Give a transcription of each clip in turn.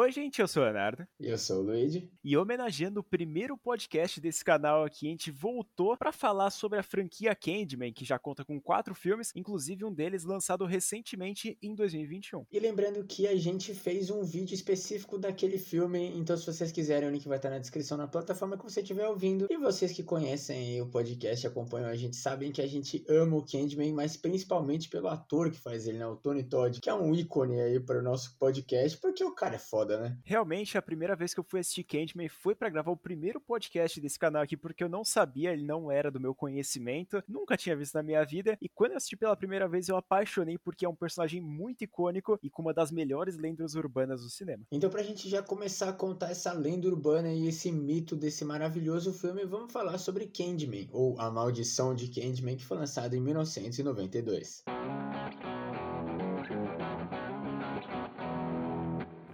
Oi, gente, eu sou o Leonardo. E eu sou o Luigi. E homenageando o primeiro podcast desse canal aqui, a gente voltou para falar sobre a franquia Candyman, que já conta com quatro filmes, inclusive um deles lançado recentemente em 2021. E lembrando que a gente fez um vídeo específico daquele filme, então se vocês quiserem, o link vai estar na descrição na plataforma que você estiver ouvindo. E vocês que conhecem o podcast, acompanham a gente, sabem que a gente ama o Candyman, mas principalmente pelo ator que faz ele, né? O Tony Todd, que é um ícone aí para o nosso podcast, porque o cara é foda, né? Realmente, a primeira vez que eu fui assistir Candyman foi para gravar o primeiro podcast desse canal aqui, porque eu não sabia, ele não era do meu conhecimento, nunca tinha visto na minha vida, e quando eu assisti pela primeira vez eu apaixonei porque é um personagem muito icônico e com uma das melhores lendas urbanas do cinema. Então, pra gente já começar a contar essa lenda urbana e esse mito desse maravilhoso filme, vamos falar sobre Candyman, ou A Maldição de Candyman, que foi lançado em 1992.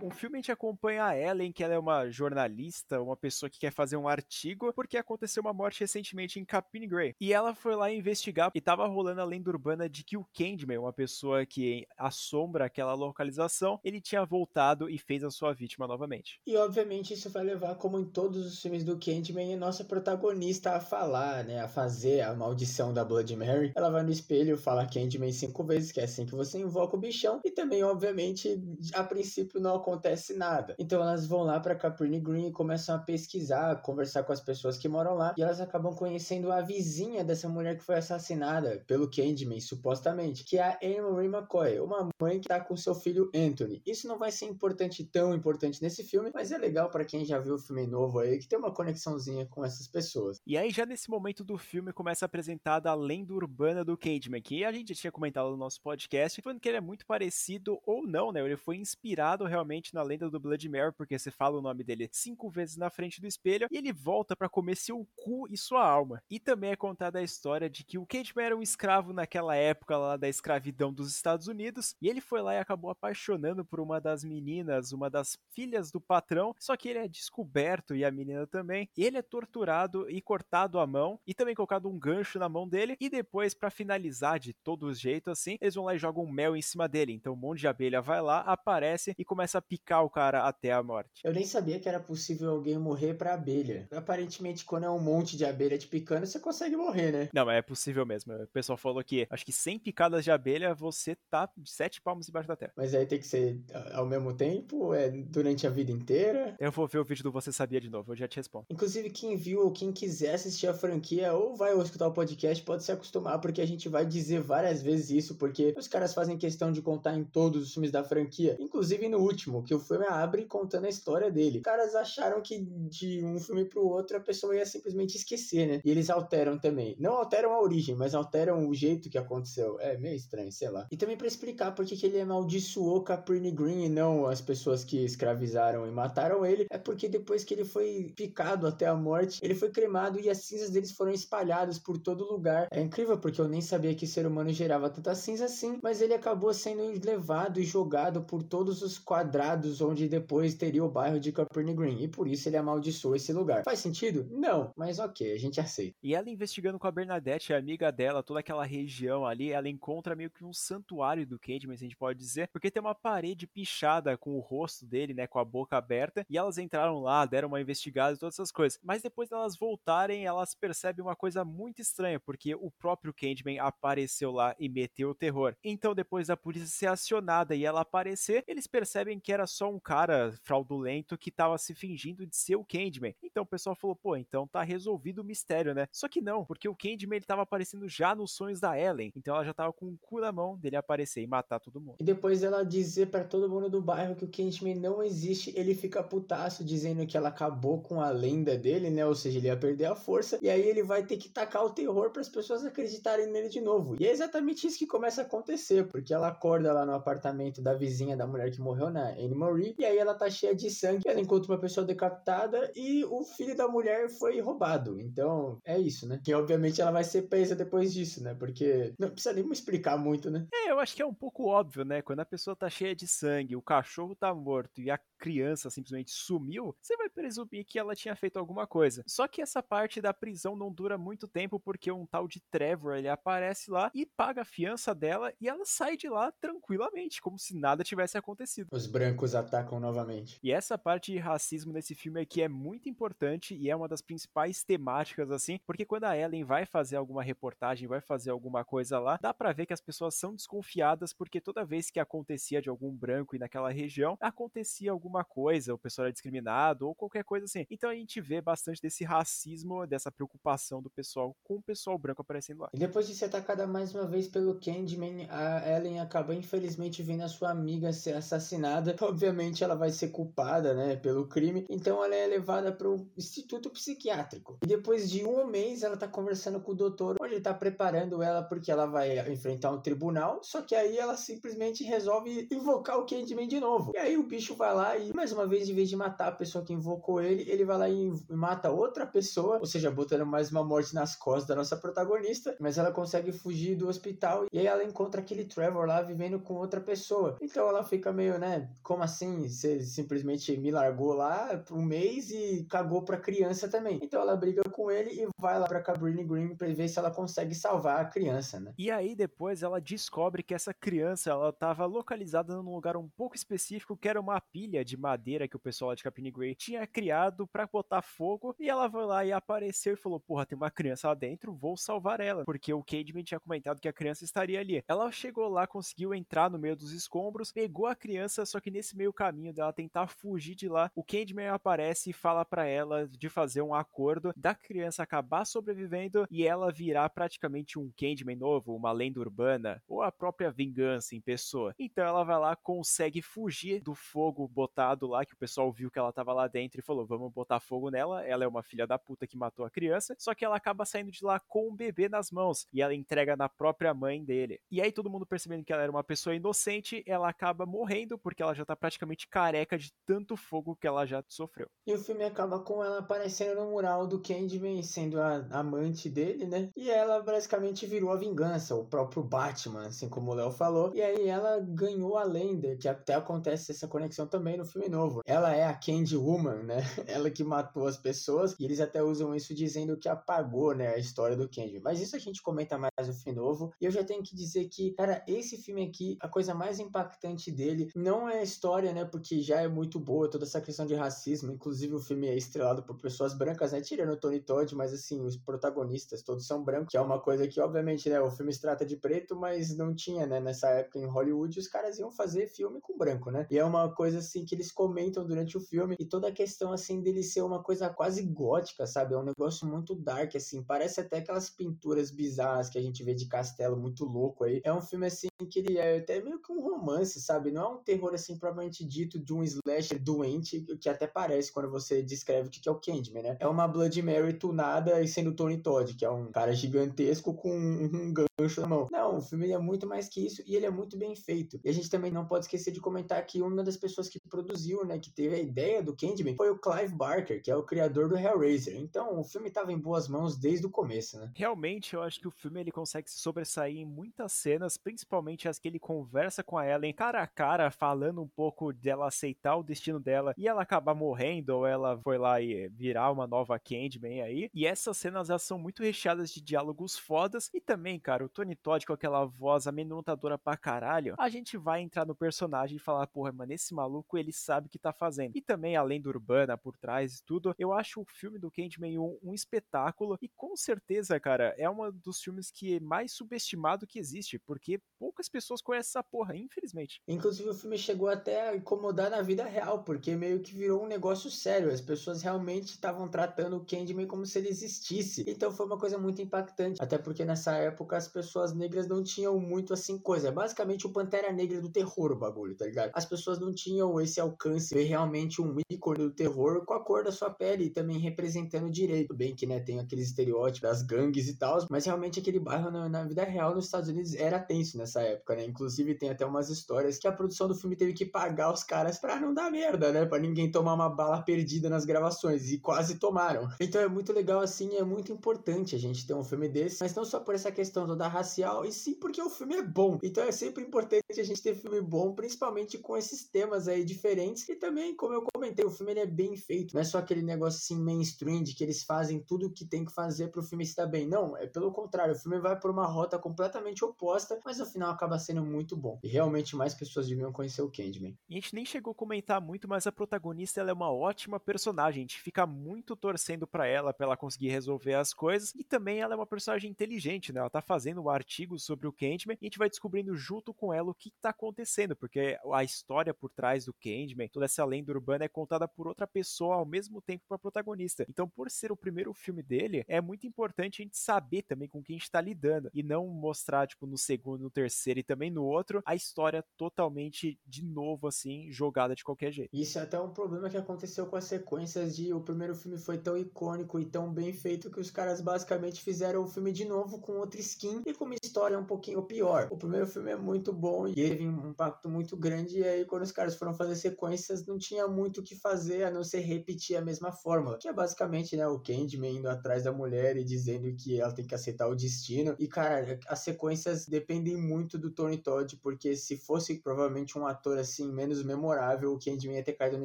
Um filme a gente acompanha a Ellen, que ela é uma jornalista, uma pessoa que quer fazer um artigo, porque aconteceu uma morte recentemente em Capine Gray. E ela foi lá investigar e tava rolando a lenda urbana de que o Candyman, uma pessoa que assombra aquela localização, ele tinha voltado e fez a sua vítima novamente. E obviamente isso vai levar, como em todos os filmes do Candyman, a nossa protagonista a falar, né, a fazer a maldição da Blood Mary. Ela vai no espelho, fala Candyman cinco vezes, que é assim que você invoca o bichão, e também, obviamente, a princípio não acontece acontece nada. Então elas vão lá para Capri Green e começam a pesquisar, conversar com as pessoas que moram lá, e elas acabam conhecendo a vizinha dessa mulher que foi assassinada pelo Candyman, supostamente, que é a Anne McCoy, uma mãe que tá com seu filho Anthony. Isso não vai ser importante, tão importante nesse filme, mas é legal para quem já viu o filme novo aí, que tem uma conexãozinha com essas pessoas. E aí, já nesse momento do filme, começa a apresentar a lenda urbana do Candyman, que a gente tinha comentado no nosso podcast, falando que ele é muito parecido ou não, né? Ele foi inspirado realmente na lenda do Blood Mary, porque você fala o nome dele cinco vezes na frente do espelho e ele volta para comer seu cu e sua alma. E também é contada a história de que o Candyman era um escravo naquela época lá da escravidão dos Estados Unidos e ele foi lá e acabou apaixonando por uma das meninas, uma das filhas do patrão, só que ele é descoberto e a menina também. Ele é torturado e cortado a mão e também colocado um gancho na mão dele e depois para finalizar de todo jeito assim, eles vão lá e jogam mel em cima dele. Então um monte de abelha vai lá, aparece e começa a picar o cara até a morte. Eu nem sabia que era possível alguém morrer pra abelha. Aparentemente, quando é um monte de abelha te picando, você consegue morrer, né? Não, mas é possível mesmo. O pessoal falou que acho que 100 picadas de abelha você tá de sete palmos embaixo da terra. Mas aí tem que ser ao mesmo tempo? É durante a vida inteira? Eu vou ver o vídeo do Você Sabia de novo, eu já te respondo. Inclusive, quem viu ou quem quiser assistir a franquia ou vai escutar o podcast pode se acostumar, porque a gente vai dizer várias vezes isso, porque os caras fazem questão de contar em todos os filmes da franquia, inclusive no último, que o filme abre contando a história dele. Os caras acharam que de um filme pro outro a pessoa ia simplesmente esquecer, né? E eles alteram também. Não alteram a origem, mas alteram o jeito que aconteceu. É meio estranho, sei lá. E também para explicar por que ele amaldiçoou Caprini Green e não as pessoas que escravizaram e mataram ele, é porque depois que ele foi picado até a morte, ele foi cremado e as cinzas deles foram espalhadas por todo lugar. É incrível porque eu nem sabia que ser humano gerava tanta cinza assim, mas ele acabou sendo levado e jogado por todos os quadrados onde depois teria o bairro de Capri Green, e por isso ele amaldiçoou esse lugar. Faz sentido? Não, mas ok, a gente aceita. E ela investigando com a Bernadette, a amiga dela, toda aquela região ali, ela encontra meio que um santuário do Candyman, a gente pode dizer, porque tem uma parede pichada com o rosto dele, né, com a boca aberta, e elas entraram lá, deram uma investigada e todas essas coisas. Mas depois delas voltarem, elas percebem uma coisa muito estranha, porque o próprio Candyman apareceu lá e meteu o terror. Então, depois da polícia ser acionada e ela aparecer, eles percebem que era só um cara fraudulento que tava se fingindo de ser o Candyman. Então o pessoal falou, pô, então tá resolvido o mistério, né? Só que não, porque o Candyman ele tava aparecendo já nos sonhos da Ellen. Então ela já tava com o cu na mão dele aparecer e matar todo mundo. E depois ela dizer para todo mundo do bairro que o Candyman não existe, ele fica putaço dizendo que ela acabou com a lenda dele, né? Ou seja, ele ia perder a força. E aí ele vai ter que tacar o terror para as pessoas acreditarem nele de novo. E é exatamente isso que começa a acontecer, porque ela acorda lá no apartamento da vizinha da mulher que morreu na Anne Marie, e aí ela tá cheia de sangue, ela encontra uma pessoa decapitada e o filho da mulher foi roubado. Então, é isso, né? E obviamente ela vai ser presa depois disso, né? Porque não precisa nem me explicar muito, né? É, eu acho que é um pouco óbvio, né? Quando a pessoa tá cheia de sangue, o cachorro tá morto e a criança simplesmente sumiu, você vai presumir que ela tinha feito alguma coisa. Só que essa parte da prisão não dura muito tempo porque um tal de Trevor ele aparece lá e paga a fiança dela e ela sai de lá tranquilamente, como se nada tivesse acontecido. Os brancos brancos atacam novamente. E essa parte de racismo nesse filme aqui é muito importante e é uma das principais temáticas, assim, porque quando a Ellen vai fazer alguma reportagem, vai fazer alguma coisa lá, dá para ver que as pessoas são desconfiadas porque toda vez que acontecia de algum branco e naquela região, acontecia alguma coisa, o pessoal era discriminado ou qualquer coisa assim. Então a gente vê bastante desse racismo, dessa preocupação do pessoal com o pessoal branco aparecendo lá. E depois de ser atacada mais uma vez pelo Candyman, a Ellen acaba infelizmente vendo a sua amiga ser assassinada. Obviamente ela vai ser culpada, né, pelo crime. Então ela é levada para o instituto psiquiátrico. E depois de um mês ela tá conversando com o doutor, onde ele tá preparando ela porque ela vai enfrentar um tribunal. Só que aí ela simplesmente resolve invocar o Candyman de novo. E aí o bicho vai lá e mais uma vez, em vez de matar a pessoa que invocou ele, ele vai lá e mata outra pessoa, ou seja, botando mais uma morte nas costas da nossa protagonista. Mas ela consegue fugir do hospital e aí ela encontra aquele Trevor lá vivendo com outra pessoa. Então ela fica meio, né? Como assim? Você simplesmente me largou lá por um mês e cagou pra criança também. Então ela briga com ele e vai lá pra Cabrini Green pra ver se ela consegue salvar a criança, né? E aí depois ela descobre que essa criança ela estava localizada num lugar um pouco específico que era uma pilha de madeira que o pessoal de Capini Grey tinha criado para botar fogo e ela foi lá e apareceu e falou: "Porra, tem uma criança lá dentro, vou salvar ela", porque o Cademan tinha comentado que a criança estaria ali. Ela chegou lá, conseguiu entrar no meio dos escombros, pegou a criança, só que nesse meio caminho dela tentar fugir de lá, o Candyman aparece e fala para ela de fazer um acordo da criança acabar sobrevivendo e ela virar praticamente um Candyman novo, uma lenda urbana, ou a própria vingança em pessoa. Então ela vai lá, consegue fugir do fogo botado lá, que o pessoal viu que ela tava lá dentro e falou: vamos botar fogo nela. Ela é uma filha da puta que matou a criança, só que ela acaba saindo de lá com um bebê nas mãos e ela entrega na própria mãe dele. E aí todo mundo percebendo que ela era uma pessoa inocente, ela acaba morrendo porque ela já tá praticamente careca de tanto fogo que ela já sofreu. E o filme acaba com ela aparecendo no mural do Candyman, sendo a amante dele, né? E ela basicamente virou a vingança, o próprio Batman, assim como o Léo falou. E aí ela ganhou a lenda, que até acontece essa conexão também no filme novo. Ela é a Candy Woman, né? Ela que matou as pessoas. E eles até usam isso dizendo que apagou, né, a história do Candy. Mas isso a gente comenta mais no filme novo. E eu já tenho que dizer que, cara, esse filme aqui, a coisa mais impactante dele não é a história, né? Porque já é muito boa toda essa questão de racismo. Inclusive, o filme é estrelado por pessoas brancas, né? Tirando o Tony Todd, mas assim, os protagonistas todos são brancos, que é uma coisa que, obviamente, né? O filme se trata de preto, mas não tinha, né? Nessa época em Hollywood, os caras iam fazer filme com branco, né? E é uma coisa assim que eles comentam durante o filme, e toda a questão assim dele ser uma coisa quase gótica, sabe? É um negócio muito dark, assim. Parece até aquelas pinturas bizarras que a gente vê de castelo muito louco aí. É um filme assim que ele é até meio que um romance, sabe? Não é um terror assim propriamente dito de um slasher doente, que até parece quando você descreve o que é o Candyman, né? É uma Blood Mary tunada e sendo Tony Todd, que é um cara gigantesco com um gancho na mão. Não, o filme é muito mais que isso e ele é muito bem feito. E a gente também não pode esquecer de comentar que uma das pessoas que produziu, né, que teve a ideia do Candyman foi o Clive Barker, que é o criador do Hellraiser. Então, o filme estava em boas mãos desde o começo, né? Realmente, eu acho que o filme ele consegue se sobressair em muitas cenas, principalmente as que ele conversa com a Ellen cara a cara, falando um pouco dela aceitar o destino dela e ela acabar morrendo ou ela foi lá e virar uma nova Candyman aí. E essas cenas elas são muito recheadas de diálogos fodas e também, cara, o Tony Todd com aquela voz amedrontadora pra caralho, a gente vai entrar no personagem e falar, porra, mano, esse maluco ele sabe o que tá fazendo. E também a lenda urbana por trás e tudo, eu acho o filme do Candyman um, um espetáculo e com certeza, cara, é um dos filmes que é mais subestimado que existe, porque poucas pessoas conhecem essa porra, infelizmente. Inclusive o filme chegou até incomodar na vida real, porque meio que virou um negócio sério, as pessoas realmente estavam tratando o Candyman como se ele existisse. Então foi uma coisa muito impactante, até porque nessa época as pessoas negras não tinham muito assim coisa, basicamente o Pantera Negra do terror o bagulho, tá ligado? As pessoas não tinham esse alcance, ver realmente um ícone do terror com a cor da sua pele e também representando direito, bem que né, tem aqueles estereótipos das gangues e tal, mas realmente aquele bairro na, na vida real nos Estados Unidos era tenso nessa época, né? Inclusive tem até umas histórias que a produção do filme teve que pagar os caras pra não dar merda, né? Pra ninguém tomar uma bala perdida nas gravações e quase tomaram. Então é muito legal assim, é muito importante a gente ter um filme desse, mas não só por essa questão toda racial, e sim porque o filme é bom. Então é sempre importante a gente ter filme bom, principalmente com esses temas aí diferentes. E também, como eu comentei, o filme ele é bem feito. Não é só aquele negócio assim mainstream de que eles fazem tudo o que tem que fazer pro filme estar bem. Não, é pelo contrário. O filme vai por uma rota completamente oposta, mas no final acaba sendo muito bom. E realmente mais pessoas deviam conhecer o Candyman. E a gente nem chegou a comentar muito, mas a protagonista ela é uma ótima personagem. A gente fica muito torcendo para ela, para ela conseguir resolver as coisas. E também ela é uma personagem inteligente, né? Ela tá fazendo um artigo sobre o Candyman e a gente vai descobrindo junto com ela o que tá acontecendo, porque a história por trás do Candyman, toda essa lenda urbana é contada por outra pessoa ao mesmo tempo para protagonista. Então, por ser o primeiro filme dele, é muito importante a gente saber também com quem a gente tá lidando e não mostrar tipo no segundo, no terceiro e também no outro a história totalmente de novo assim, jogada de qualquer jeito. Isso é até um problema que aconteceu com as sequências de o primeiro filme foi tão icônico e tão bem feito que os caras basicamente fizeram o filme de novo com outra skin e com uma história um pouquinho pior. O primeiro filme é muito bom e teve um impacto muito grande e aí quando os caras foram fazer sequências não tinha muito o que fazer a não ser repetir a mesma fórmula, que é basicamente, né, o Candyman indo atrás da mulher e dizendo que ela tem que aceitar o destino. E cara, as sequências dependem muito do Tony Todd, porque se fosse provavelmente um ator assim menos memorável, o Candyman ia ter caído no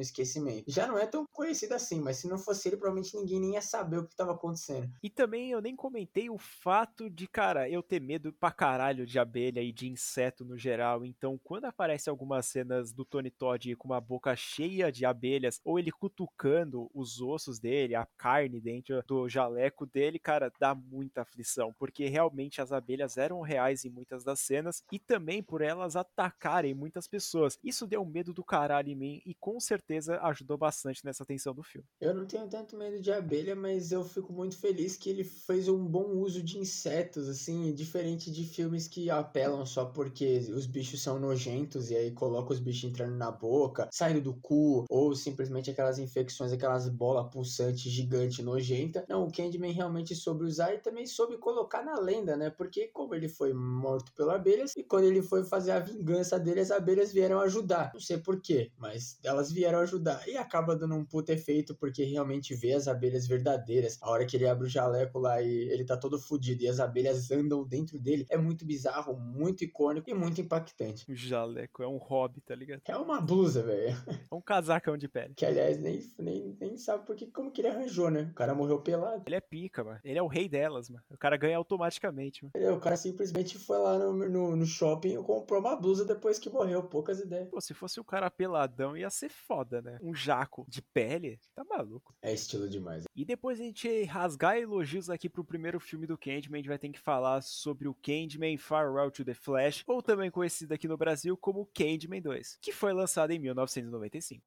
esquecimento. Já não é tão conhecido assim, mas se não fosse ele, provavelmente ninguém nem ia saber o que estava acontecendo. E também eu nem comentei o fato de, cara, eu ter medo pra caralho de abelha e de inseto no geral. Então, quando aparece algumas cenas do Tony Todd com uma boca cheia de abelhas, ou ele cutucando os ossos dele, a carne dentro do jaleco dele, cara, dá muita aflição, porque realmente as abelhas eram reais em muitas das cenas e também por elas atacarem muitas pessoas. Isso deu medo do caralho em mim e com certeza ajudou bastante nessa tensão do filme. Eu não tenho tanto medo de abelha, mas eu fico muito feliz que ele fez um bom uso de insetos, assim, diferente de filmes que apelam só porque os bichos são nojentos e aí coloca os bichos entrando na boca, saindo do cu, ou simplesmente aquelas infecções, aquelas bolas pulsantes gigante nojenta. Não, o Candyman realmente soube usar e também soube colocar na lenda, né? Porque como ele foi morto pelas abelhas e quando ele foi fazer a vingança dele, as abelhas vieram ajudar. Não sei porquê, mas elas vieram ajudar. E acaba dando um puto efeito porque realmente vê as abelhas verdadeiras. A hora que ele abre o jaleco lá e ele tá todo fudido e as abelhas andam dentro dele, é muito bizarro, muito icônico e muito impactante. O jaleco é um hobby, tá ligado? É uma blusa, velho. É um casacão de pele. Que aliás, nem, nem, nem sabe porque, como que ele arranjou, né? O cara morreu pelado. Ele é pica, mano. Ele é o rei delas, mano. O cara ganha automaticamente, mano. É, o cara simplesmente foi lá no, no, no shopping e comprou uma blusa depois que morreu. Poucas ideias. Pô, se fosse o cara peladão, ia ser foda, né? Um jaco de pele, tá maluco. É estilo demais. E depois a gente rasgar elogios aqui pro primeiro filme do Candyman, a gente vai ter que falar sobre o Candyman Farewell to the Flash, ou também conhecido aqui no Brasil como Candyman 2, que foi lançado em 1995.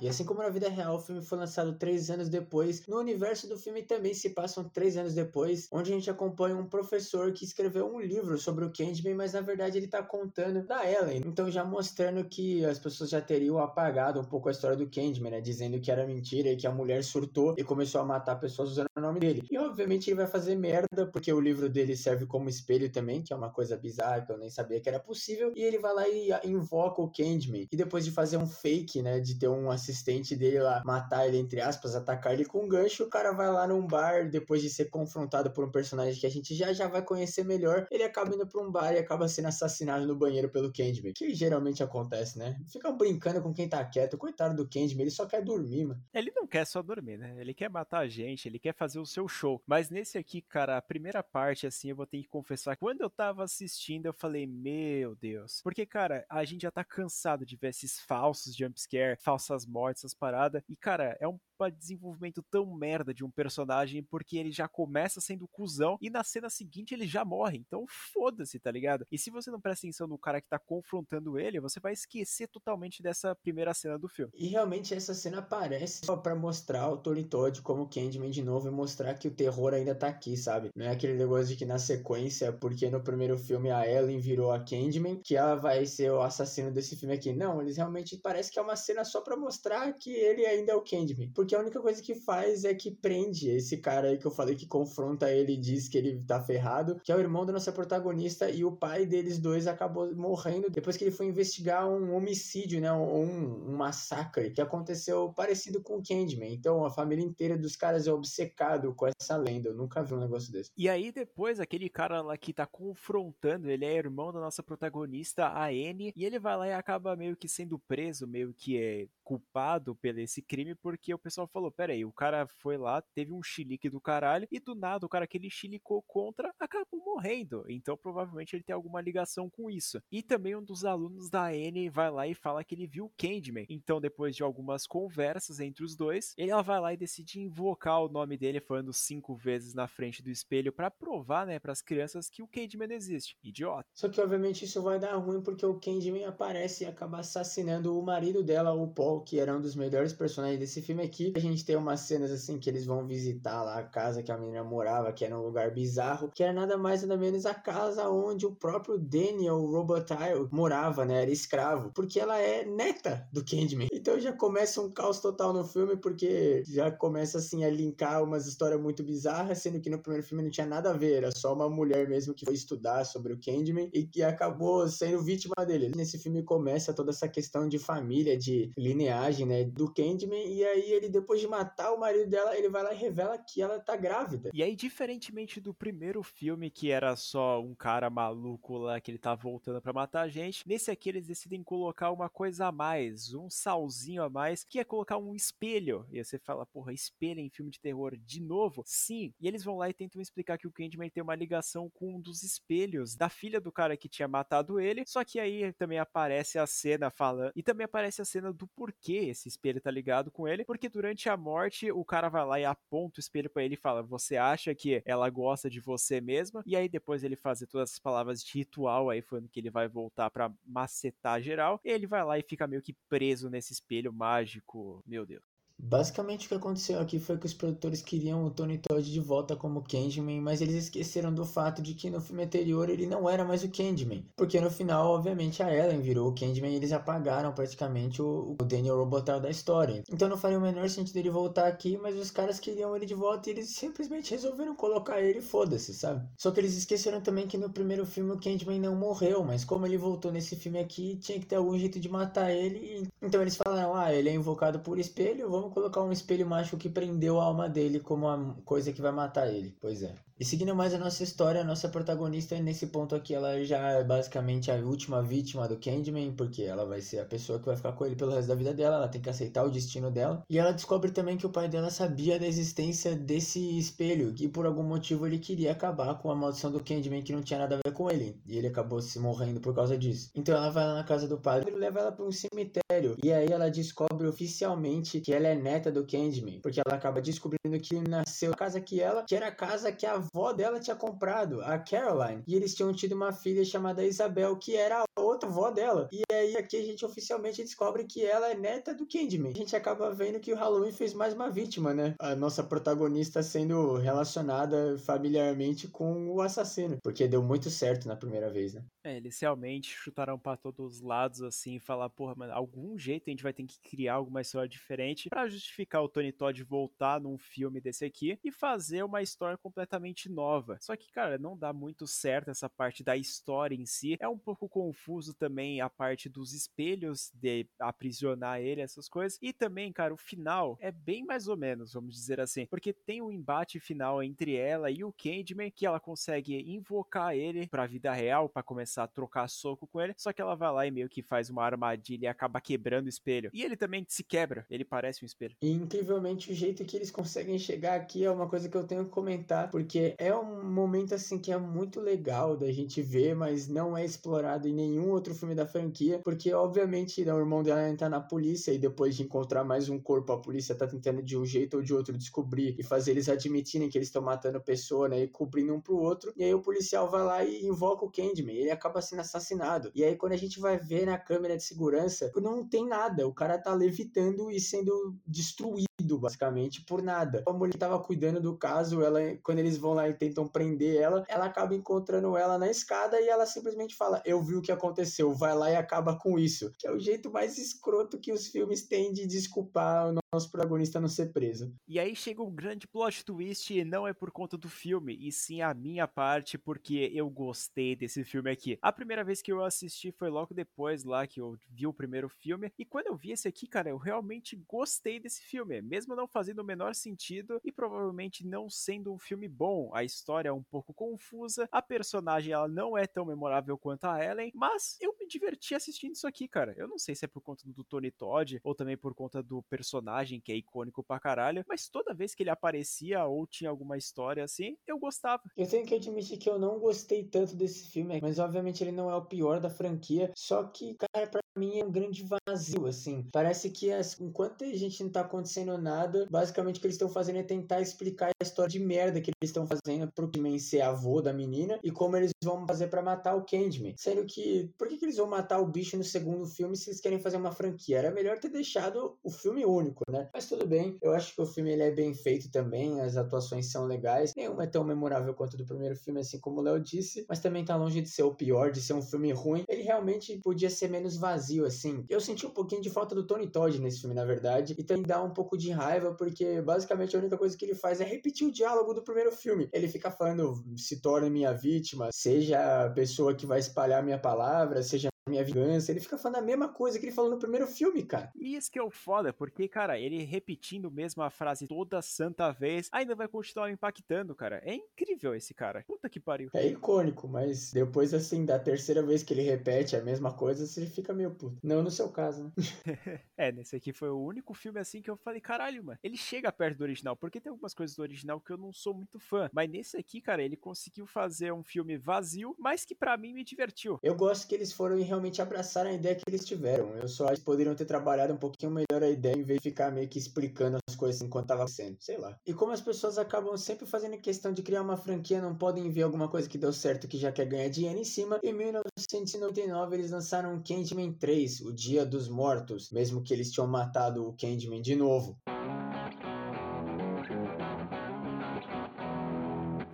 E assim como na vida real, o filme foi lançado três anos depois, no universo do filme também se passam três anos depois, onde a gente acompanha um professor que escreveu um livro sobre o Candyman, mas na verdade ele tá contando da Ellen. Então já mostrando que as pessoas já teriam apagado um pouco a história do Candyman, né? Dizendo que era mentira e que a mulher surtou e começou a matar pessoas usando o nome dele. E obviamente ele vai fazer merda, porque o livro dele serve como espelho também, que é uma coisa bizarra que eu nem sabia que era possível. E ele vai lá e invoca o Candyman. E depois de fazer um fake, né? De ter um assistente assistente dele lá matar ele, entre aspas, atacar ele com um gancho, o cara vai lá num bar, depois de ser confrontado por um personagem que a gente já já vai conhecer melhor, ele acaba indo pra um bar e acaba sendo assassinado no banheiro pelo Candyman, que geralmente acontece, né? Ficam brincando com quem tá quieto, coitado do Candyman, ele só quer dormir, mano. Ele não quer só dormir, né? Ele quer matar a gente, ele quer fazer o seu show. Mas nesse aqui, cara, a primeira parte, assim, eu vou ter que confessar, quando eu tava assistindo, eu falei, meu Deus. Porque, cara, a gente já tá cansado de ver esses falsos jumpscare, falsas mortes, essas paradas. E, cara, é um desenvolvimento tão merda de um personagem porque ele já começa sendo cuzão e na cena seguinte ele já morre. Então foda-se, tá ligado? E se você não presta atenção no cara que tá confrontando ele, você vai esquecer totalmente dessa primeira cena do filme. E realmente essa cena aparece só pra mostrar o Tony Todd como Candyman de novo e mostrar que o terror ainda tá aqui, sabe? Não é aquele negócio de que na sequência, porque no primeiro filme a Ellen virou a Candyman, que ela vai ser o assassino desse filme aqui. Não, eles realmente parece que é uma cena só pra mostrar que ele ainda é o Candyman. Porque a única coisa que faz é que prende esse cara aí que eu falei que confronta ele e diz que ele tá ferrado, que é o irmão da nossa protagonista, e o pai deles dois acabou morrendo depois que ele foi investigar um homicídio, né? Um, um massacre que aconteceu parecido com o Candyman. Então a família inteira dos caras é obcecado com essa lenda. Eu nunca vi um negócio desse. E aí depois, aquele cara lá que tá confrontando, ele é irmão da nossa protagonista, a Anne, e ele vai lá e acaba meio que sendo preso, meio que é culpado pelo esse crime porque o pessoal falou: peraí, o cara foi lá, teve um chilique do caralho e do nada o cara que ele chilicou contra acabou morrendo. Então provavelmente ele tem alguma ligação com isso. E também um dos alunos da N vai lá e fala que ele viu o Candyman. Então depois de algumas conversas entre os dois, ele vai lá e decide invocar o nome dele falando cinco vezes na frente do espelho para provar, né, para as crianças que o Candyman existe. Idiota. Só que obviamente isso vai dar ruim porque o Candyman aparece e acaba assassinando o marido dela, o Paul, que era um dos melhores personagens desse filme aqui. A gente tem umas cenas assim que eles vão visitar lá a casa que a menina morava, que era um lugar bizarro, que era nada mais nada menos a casa onde o próprio Daniel Robotile morava, né? Era escravo, porque ela é neta do Candyman. Então já começa um caos total no filme, porque já começa assim a linkar umas histórias muito bizarras, sendo que no primeiro filme não tinha nada a ver, era só uma mulher mesmo que foi estudar sobre o Candyman e que acabou sendo vítima dele. Nesse filme começa toda essa questão de família, de lineagem, né, do Candyman, e aí ele depois de matar o marido dela, ele vai lá e revela que ela tá grávida. E aí, diferentemente do primeiro filme, que era só um cara maluco lá que ele tá voltando para matar a gente, nesse aqui eles decidem colocar uma coisa a mais, um salzinho a mais, que é colocar um espelho. E você fala, porra, espelho em filme de terror de novo? Sim. E eles vão lá e tentam explicar que o Candyman tem uma ligação com um dos espelhos da filha do cara que tinha matado ele, só que aí também aparece a cena falando, e também aparece a cena do porquê esse espelho tá ligado com ele, porque durante a morte o cara vai lá e aponta o espelho para ele e fala: Você acha que ela gosta de você mesma? E aí depois ele fazer todas as palavras de ritual aí, falando que ele vai voltar para macetar geral, ele vai lá e fica meio que preso nesse espelho mágico. Meu Deus. Basicamente o que aconteceu aqui foi que os produtores queriam o Tony Todd de volta como Candyman, mas eles esqueceram do fato de que no filme anterior ele não era mais o Candyman. Porque no final, obviamente, a Ellen virou o Candyman e eles apagaram praticamente o, o Daniel Robotal da história. Então não faria o menor sentido ele voltar aqui, mas os caras queriam ele de volta e eles simplesmente resolveram colocar ele foda-se, sabe? Só que eles esqueceram também que no primeiro filme o Candyman não morreu, mas como ele voltou nesse filme aqui, tinha que ter algum jeito de matar ele. Então eles falaram: ah, ele é invocado por espelho, vamos colocar um espelho mágico que prendeu a alma dele como a coisa que vai matar ele. Pois é. E seguindo mais a nossa história, a nossa protagonista nesse ponto aqui, ela já é basicamente a última vítima do Candyman, porque ela vai ser a pessoa que vai ficar com ele pelo resto da vida dela, ela tem que aceitar o destino dela. E ela descobre também que o pai dela sabia da existência desse espelho, e por algum motivo ele queria acabar com a maldição do Candyman que não tinha nada a ver com ele. E ele acabou se morrendo por causa disso. Então ela vai lá na casa do padre e leva ela para um cemitério. E aí ela descobre oficialmente que ela é neta do Candyman, porque ela acaba descobrindo que nasceu na casa que ela, que era a casa que a avó dela tinha comprado, a Caroline. E eles tinham tido uma filha chamada Isabel, que era avó dela. E aí aqui a gente oficialmente descobre que ela é neta do Candyman. A gente acaba vendo que o Halloween fez mais uma vítima, né? A nossa protagonista sendo relacionada familiarmente com o assassino, porque deu muito certo na primeira vez, né? É, eles realmente chutaram para todos os lados assim e falar, porra, mano, algum jeito a gente vai ter que criar alguma história diferente para justificar o Tony Todd voltar num filme desse aqui e fazer uma história completamente nova. Só que, cara, não dá muito certo essa parte da história em si. É um pouco confuso também a parte dos espelhos de aprisionar ele, essas coisas. E também, cara, o final é bem mais ou menos, vamos dizer assim, porque tem um embate final entre ela e o Candyman que ela consegue invocar ele pra vida real para começar começar a trocar soco com ele, só que ela vai lá e meio que faz uma armadilha e acaba quebrando o espelho. E ele também se quebra, ele parece um espelho. E incrivelmente o jeito que eles conseguem chegar aqui é uma coisa que eu tenho que comentar, porque é um momento assim que é muito legal da gente ver, mas não é explorado em nenhum outro filme da franquia, porque obviamente né, o irmão dela entra na polícia e depois de encontrar mais um corpo, a polícia tá tentando de um jeito ou de outro descobrir e fazer eles admitirem que eles estão matando pessoa, né, e cobrindo um pro outro. E aí o policial vai lá e invoca o Candyman. Ele acaba sendo assassinado. E aí, quando a gente vai ver na câmera de segurança, não tem nada. O cara tá levitando e sendo destruído basicamente, por nada. A mulher que tava cuidando do caso, ela, quando eles vão lá e tentam prender ela, ela acaba encontrando ela na escada e ela simplesmente fala: Eu vi o que aconteceu, vai lá e acaba com isso. Que é o jeito mais escroto que os filmes têm de desculpar nosso protagonista não ser preso. E aí chega um grande plot twist e não é por conta do filme, e sim a minha parte, porque eu gostei desse filme aqui. A primeira vez que eu assisti foi logo depois lá que eu vi o primeiro filme, e quando eu vi esse aqui, cara, eu realmente gostei desse filme, mesmo não fazendo o menor sentido e provavelmente não sendo um filme bom. A história é um pouco confusa, a personagem ela não é tão memorável quanto a Ellen, mas eu me diverti assistindo isso aqui, cara. Eu não sei se é por conta do Tony Todd ou também por conta do personagem que é icônico pra caralho, mas toda vez que ele aparecia ou tinha alguma história assim, eu gostava. Eu tenho que admitir que eu não gostei tanto desse filme, mas obviamente ele não é o pior da franquia, só que, cara, pra mim é um grande vazio, assim. Parece que enquanto a gente não tá acontecendo nada, basicamente o que eles estão fazendo é tentar explicar a história de merda que eles estão fazendo pro Kidman ser avô da menina e como eles vão fazer para matar o Candyman. Sendo que, por que, que eles vão matar o bicho no segundo filme se eles querem fazer uma franquia? Era melhor ter deixado o filme único, né? Mas tudo bem, eu acho que o filme ele é bem feito também, as atuações são legais. Nenhuma é tão memorável quanto do primeiro filme, assim como o Léo disse, mas também tá longe de ser o pior, de ser um filme ruim. Ele realmente podia ser menos vazio, assim. Eu senti um pouquinho de falta do Tony Todd nesse filme, na verdade, e também dá um pouco de raiva, porque basicamente a única coisa que ele faz é repetir o diálogo do primeiro filme. Ele fica falando, se torna minha vítima, seja a pessoa que vai espalhar minha palavra, seja minha vingança. Ele fica falando a mesma coisa que ele falou no primeiro filme, cara. E isso que é o foda, porque, cara, ele repetindo mesmo a frase toda santa vez, ainda vai continuar impactando, cara. É incrível esse cara. Puta que pariu. É icônico, mas depois, assim, da terceira vez que ele repete a mesma coisa, você fica meio puto. Não no seu caso, né? é, nesse aqui foi o único filme assim que eu falei, caralho, mano. Ele chega perto do original, porque tem algumas coisas do original que eu não sou muito fã. Mas nesse aqui, cara, ele conseguiu fazer um filme vazio, mas que para mim me divertiu. Eu gosto que eles foram realmente abraçaram a ideia que eles tiveram. Eu só acho que poderiam ter trabalhado um pouquinho melhor a ideia em vez de ficar meio que explicando as coisas enquanto tava sendo, sei lá. E como as pessoas acabam sempre fazendo questão de criar uma franquia, não podem ver alguma coisa que deu certo que já quer ganhar dinheiro em cima, em 1999 eles lançaram Candyman 3, O Dia dos Mortos, mesmo que eles tinham matado o Candyman de novo.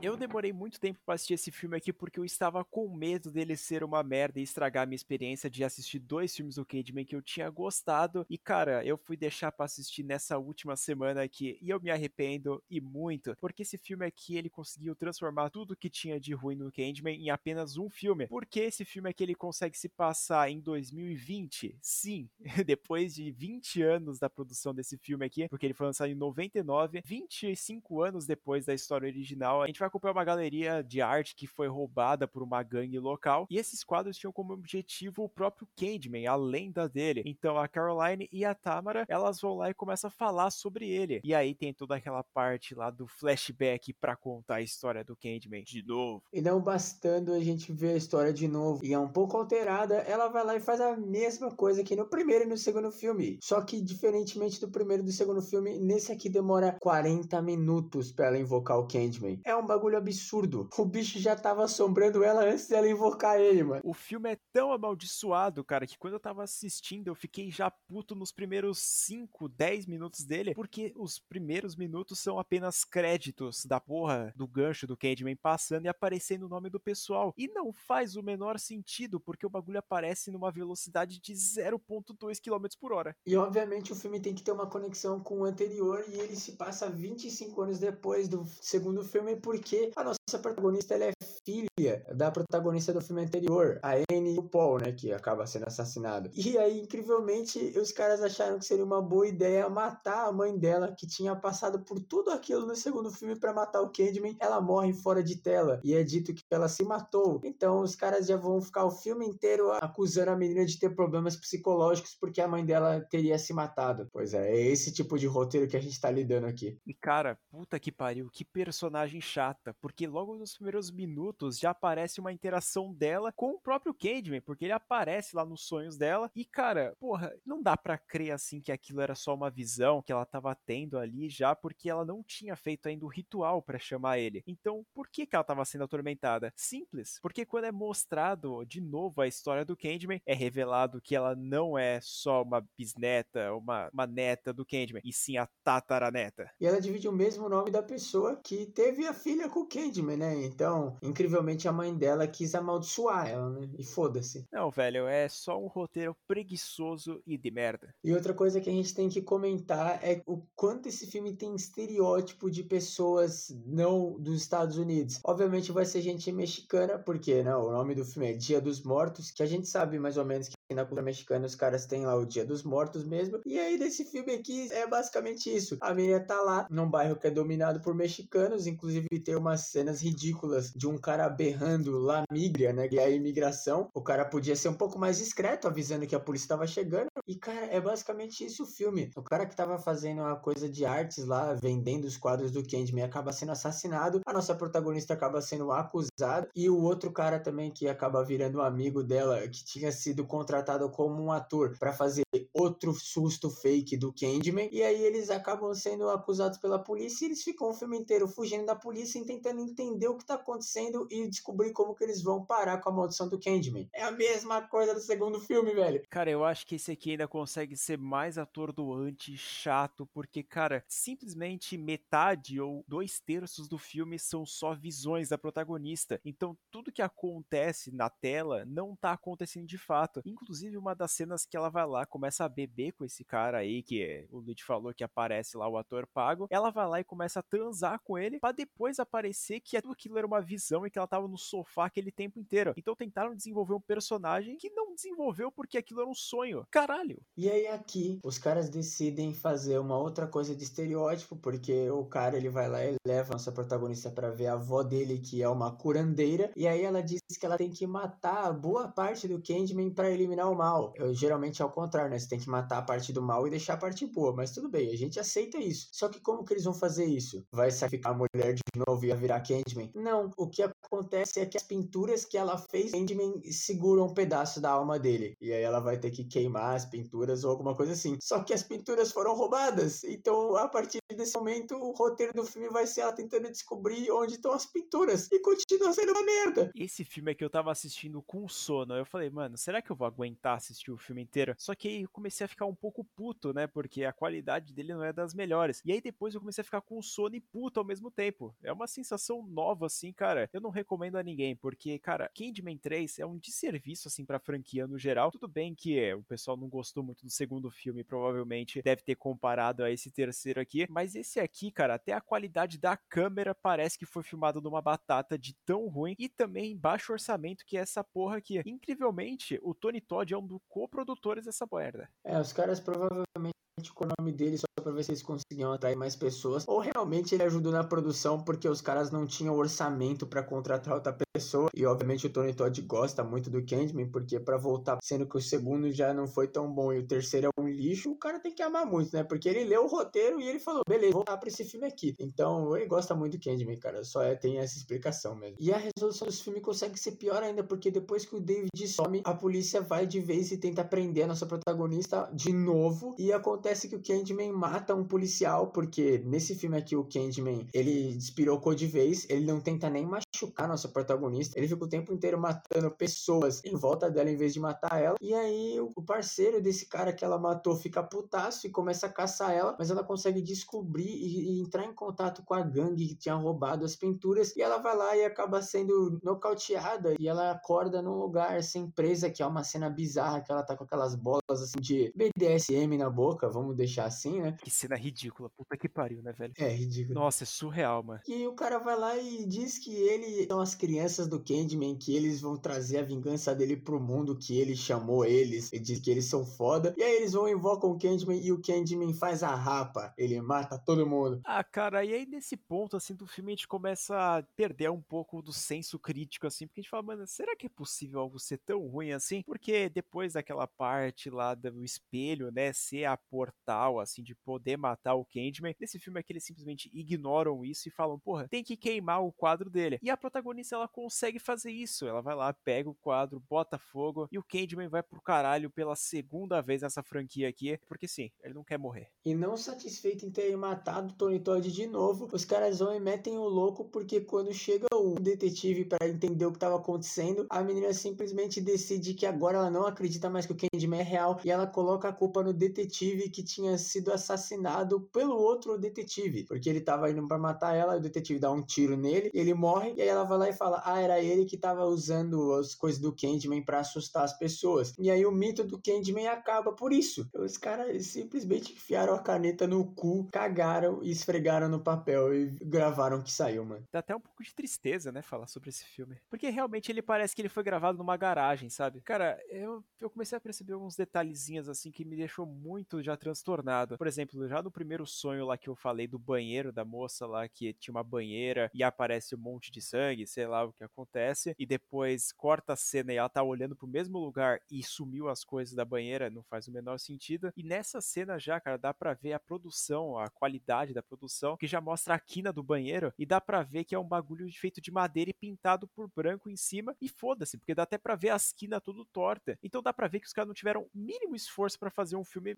Eu demorei muito tempo para assistir esse filme aqui porque eu estava com medo dele ser uma merda e estragar a minha experiência de assistir dois filmes do Candyman que eu tinha gostado. E cara, eu fui deixar para assistir nessa última semana aqui e eu me arrependo e muito, porque esse filme aqui ele conseguiu transformar tudo que tinha de ruim no Candyman em apenas um filme. Porque esse filme aqui ele consegue se passar em 2020? Sim, depois de 20 anos da produção desse filme aqui, porque ele foi lançado em 99, 25 anos depois da história original, a gente vai acompanhar uma galeria de arte que foi roubada por uma gangue local, e esses quadros tinham como objetivo o próprio Candyman, a lenda dele. Então a Caroline e a Tamara, elas vão lá e começam a falar sobre ele. E aí tem toda aquela parte lá do flashback para contar a história do Candyman de novo. E não bastando a gente ver a história de novo e é um pouco alterada, ela vai lá e faz a mesma coisa que no primeiro e no segundo filme. Só que diferentemente do primeiro e do segundo filme, nesse aqui demora 40 minutos para ela invocar o Candyman. É um bagulho bagulho absurdo. O bicho já tava assombrando ela antes dela invocar ele, mano. O filme é tão amaldiçoado, cara, que quando eu tava assistindo, eu fiquei já puto nos primeiros 5, 10 minutos dele, porque os primeiros minutos são apenas créditos da porra do gancho do Candyman passando e aparecendo o nome do pessoal. E não faz o menor sentido, porque o bagulho aparece numa velocidade de 0.2 km por hora. E obviamente o filme tem que ter uma conexão com o anterior e ele se passa 25 anos depois do segundo filme, porque porque a nossa protagonista ela é filha da protagonista do filme anterior, a Anne e o Paul, né, que acaba sendo assassinado. E aí, incrivelmente, os caras acharam que seria uma boa ideia matar a mãe dela, que tinha passado por tudo aquilo no segundo filme para matar o Candyman. Ela morre fora de tela e é dito que ela se matou. Então, os caras já vão ficar o filme inteiro acusando a menina de ter problemas psicológicos porque a mãe dela teria se matado. Pois é, é esse tipo de roteiro que a gente tá lidando aqui. E cara, puta que pariu, que personagem chata porque logo nos primeiros minutos já aparece uma interação dela com o próprio Candyman, porque ele aparece lá nos sonhos dela e, cara, porra, não dá para crer assim que aquilo era só uma visão que ela tava tendo ali já, porque ela não tinha feito ainda o ritual para chamar ele. Então, por que que ela tava sendo atormentada? Simples, porque quando é mostrado de novo a história do Candyman, é revelado que ela não é só uma bisneta, uma, uma neta do Candyman, e sim a tataraneta. E ela divide o mesmo nome da pessoa que teve a filha com o Candyman, né? Então, incrivelmente, a mãe dela quis amaldiçoar ela, né? E foda-se. Não, velho, é só um roteiro preguiçoso e de merda. E outra coisa que a gente tem que comentar é o quanto esse filme tem estereótipo de pessoas não dos Estados Unidos. Obviamente vai ser gente mexicana, porque né, o nome do filme é Dia dos Mortos, que a gente sabe mais ou menos que na cultura mexicana os caras têm lá o Dia dos Mortos mesmo. E aí desse filme aqui é basicamente isso. A menina tá lá num bairro que é dominado por mexicanos, inclusive tem umas cenas ridículas de um cara berrando lá migra, né, que é a imigração. O cara podia ser um pouco mais discreto, avisando que a polícia estava chegando. E cara, é basicamente isso o filme. O cara que tava fazendo uma coisa de artes lá, vendendo os quadros do Candyman, acaba sendo assassinado. A nossa protagonista acaba sendo acusada e o outro cara também que acaba virando um amigo dela que tinha sido contra contratado como um ator para fazer outro susto fake do Candyman. E aí eles acabam sendo acusados pela polícia e eles ficam o filme inteiro fugindo da polícia tentando entender o que tá acontecendo e descobrir como que eles vão parar com a maldição do Candyman. É a mesma coisa do segundo filme, velho. Cara, eu acho que esse aqui ainda consegue ser mais atordoante, chato, porque, cara, simplesmente metade ou dois terços do filme são só visões da protagonista. Então, tudo que acontece na tela não tá acontecendo de fato. Inclusive, uma das cenas que ela vai lá, começa a beber com esse cara aí, que o Luigi falou que aparece lá, o ator pago. Ela vai lá e começa a transar com ele, para depois aparecer que tudo aquilo era uma visão e que ela tava no sofá aquele tempo inteiro. Então tentaram desenvolver um personagem que não desenvolveu porque aquilo era um sonho. Caralho! E aí aqui, os caras decidem fazer uma outra coisa de estereótipo, porque o cara ele vai lá e leva a nossa protagonista para ver a avó dele, que é uma curandeira, e aí ela diz que ela tem que matar boa parte do Candyman para eliminar o mal. Eu, geralmente é ao contrário, né? Você tem que matar a parte do mal e deixar a parte boa, mas tudo bem, a gente aceita isso. Só que como que eles vão fazer isso? Vai sacrificar a mulher de novo ia virar Candyman? Não, o que acontece é que as pinturas que ela fez, Candyman seguram um pedaço da alma dele. E aí ela vai ter que queimar as pinturas ou alguma coisa assim. Só que as pinturas foram roubadas. Então, a partir desse momento, o roteiro do filme vai ser ela tentando descobrir onde estão as pinturas. E continua sendo uma merda. Esse filme é que eu tava assistindo com sono. Eu falei, mano, será que eu vou aguentar assistir o filme inteiro? Só que aí eu comecei a ficar um pouco puto, né? Porque a qualidade dele não é das melhores. E aí depois eu comecei a ficar com sono e puto ao mesmo tempo. É uma sensação nova, assim, cara. Eu não recomendo a ninguém, porque, cara, Candyman 3 é um desserviço, assim, pra franquia no geral. Tudo bem que é, o pessoal não gostou muito do segundo filme, provavelmente deve ter comparado a esse terceiro aqui. Mas esse aqui, cara, até a qualidade da câmera parece que foi filmado numa batata de tão ruim. E também baixo orçamento que é essa porra aqui. Incrivelmente, o Tony Todd é um dos coprodutores dessa merda. É, os caras provavelmente com o nome dele só pra ver se eles conseguiam atrair mais pessoas. Ou realmente ele ajudou na produção porque os caras não tinham orçamento para contratar outra pessoa. E obviamente o Tony Todd gosta muito do Candyman, porque para voltar, sendo que o segundo já não foi tão bom e o terceiro é um lixo, o cara tem que amar muito, né? Porque ele leu o roteiro e ele falou: beleza, vou voltar pra esse filme aqui. Então ele gosta muito do Candyman, cara. Só é, tem essa explicação mesmo. E a resolução desse filme consegue ser pior ainda, porque depois que o David some, a polícia vai de vez e tenta prender a nossa protagonista de novo. E acontece que o Candyman mata um policial, porque nesse filme aqui o Candyman ele despirocou de vez, ele não tenta nem machucar nossa protagonista, ele fica o tempo inteiro matando pessoas em volta dela em vez de matar ela. E aí o parceiro desse cara que ela matou fica putaço e começa a caçar ela, mas ela consegue descobrir e, e entrar em contato com a gangue que tinha roubado as pinturas e ela vai lá e acaba sendo nocauteada e ela acorda num lugar sem presa, que é uma cena bizarra que ela tá com aquelas bolas assim de BDSM na boca, vamos deixar assim, né? Que cena ridícula, puta que pariu, né, velho? É, ridículo. Nossa, é surreal, mano. E o cara vai lá e diz que ele são as crianças do Candyman, que eles vão trazer a vingança dele pro mundo, que ele chamou eles, e diz que eles são foda. E aí eles vão invocam o Candyman e o Candyman faz a rapa, ele mata todo mundo. Ah, cara, e aí nesse ponto, assim, do filme a gente começa a perder um pouco do senso crítico, assim, porque a gente fala, mano, será que é possível algo ser tão ruim assim? Porque depois daquela parte lá do espelho, né, ser a portal, assim, de poder matar o Candyman, nesse filme aqui eles simplesmente ignoram isso e falam, porra, tem que queimar o quadro dele. E a protagonista, ela consegue fazer isso. Ela vai lá, pega o quadro, bota fogo e o Candyman vai pro caralho pela segunda vez nessa franquia aqui, porque sim, ele não quer morrer. E não satisfeito em terem matado Tony Todd de novo, os caras vão e metem o louco porque quando chega o detetive para entender o que estava acontecendo, a menina simplesmente decide que agora ela não acredita mais que o Candyman é real e ela coloca a culpa no detetive que tinha sido assassinado pelo outro detetive, porque ele tava indo para matar ela, o detetive dá um tiro nele, ele morre, e aí ela vai lá e fala: Ah, era ele que tava usando as coisas do Candyman para assustar as pessoas. E aí o mito do Candyman acaba por isso. Os caras simplesmente enfiaram a caneta no cu, cagaram e esfregaram no papel e gravaram que saiu, mano. Dá até um pouco de tristeza, né, falar sobre esse filme. Porque realmente ele parece que ele foi gravado numa garagem, sabe? Cara, eu, eu comecei a perceber alguns detalhezinhos assim que me deixou muito já transtornado. Por exemplo, já no primeiro sonho lá que eu falei do banheiro da moça lá que tinha uma banheira e aparece um monte de sangue, sei lá o que acontece, e depois corta a cena e ela tá olhando pro mesmo lugar e sumiu as coisas da banheira, não faz o menor sentido. E nessa cena já, cara, dá pra ver a produção, a qualidade da produção, que já mostra a quina do banheiro e dá pra ver que é um bagulho feito de madeira e pintado por branco em cima. E foda-se, porque dá até pra ver as quinas tudo torta. Então dá pra ver que os caras não tiveram mínimo esforço para fazer um filme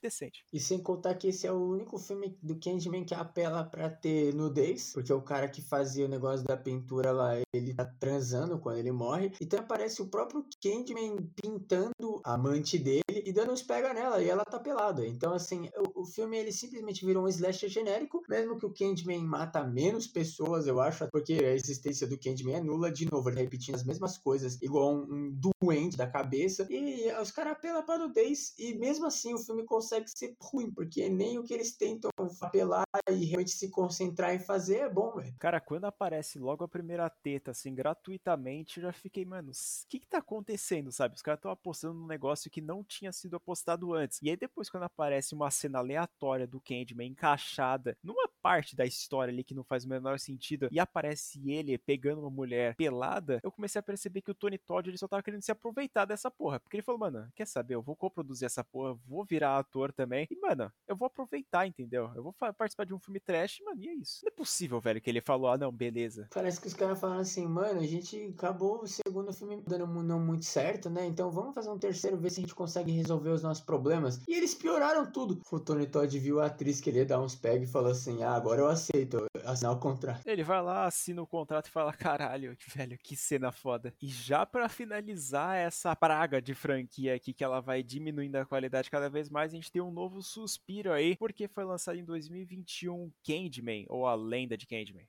decente. E sem contar que esse é o único filme do Candyman que apela para ter nudez, porque o cara que fazia o negócio da pintura lá, ele tá transando quando ele morre. Então aparece o próprio Candyman pintando a amante dele e dando uns pega nela, e ela tá pelada. Então, assim, o, o filme ele simplesmente virou um slasher genérico, mesmo que o Candyman mata menos pessoas, eu acho, porque a existência do Candyman é nula, de novo, ele repetindo as mesmas coisas, igual um, um doente da cabeça, e os caras apelam pra nudez, e mesmo assim o filme consegue ser ruim, porque nem o que eles tentam apelar e realmente se concentrar em fazer é bom, velho. Cara, quando aparece logo a primeira teta, assim, gratuitamente, eu já fiquei, mano, o que que tá acontecendo, sabe? Os caras estão apostando num negócio que não tinha sido apostado antes. E aí depois, quando aparece uma cena aleatória do Candyman encaixada numa parte da história ali que não faz o menor sentido, e aparece ele pegando uma mulher pelada, eu comecei a perceber que o Tony Todd ele só tava querendo se aproveitar dessa porra. Porque ele falou, mano, quer saber? Eu vou coproduzir essa porra, vou virar ator também. E, mano, eu vou aproveitar, entendeu? Eu vou participar de um filme trash, mano, e é isso. Não é possível, velho, que ele falou, ah, não, beleza. Parece que os caras falaram assim, mano, a gente acabou o segundo filme dando não muito certo, né? Então vamos fazer um terceiro, ver se a gente consegue resolver os nossos problemas. E eles pioraram tudo. O Tony Todd viu a atriz querer dar uns peg e falou assim: ah, agora eu aceito assinar o contrato. Ele vai lá, assina o contrato e fala: caralho, velho, que cena foda. E já para finalizar essa praga de franquia aqui, que ela vai diminuindo a qualidade cada vez mais, a gente tem um novo suspiro aí, porque foi lançado em 2021 Candyman, ou A Lenda de Candyman.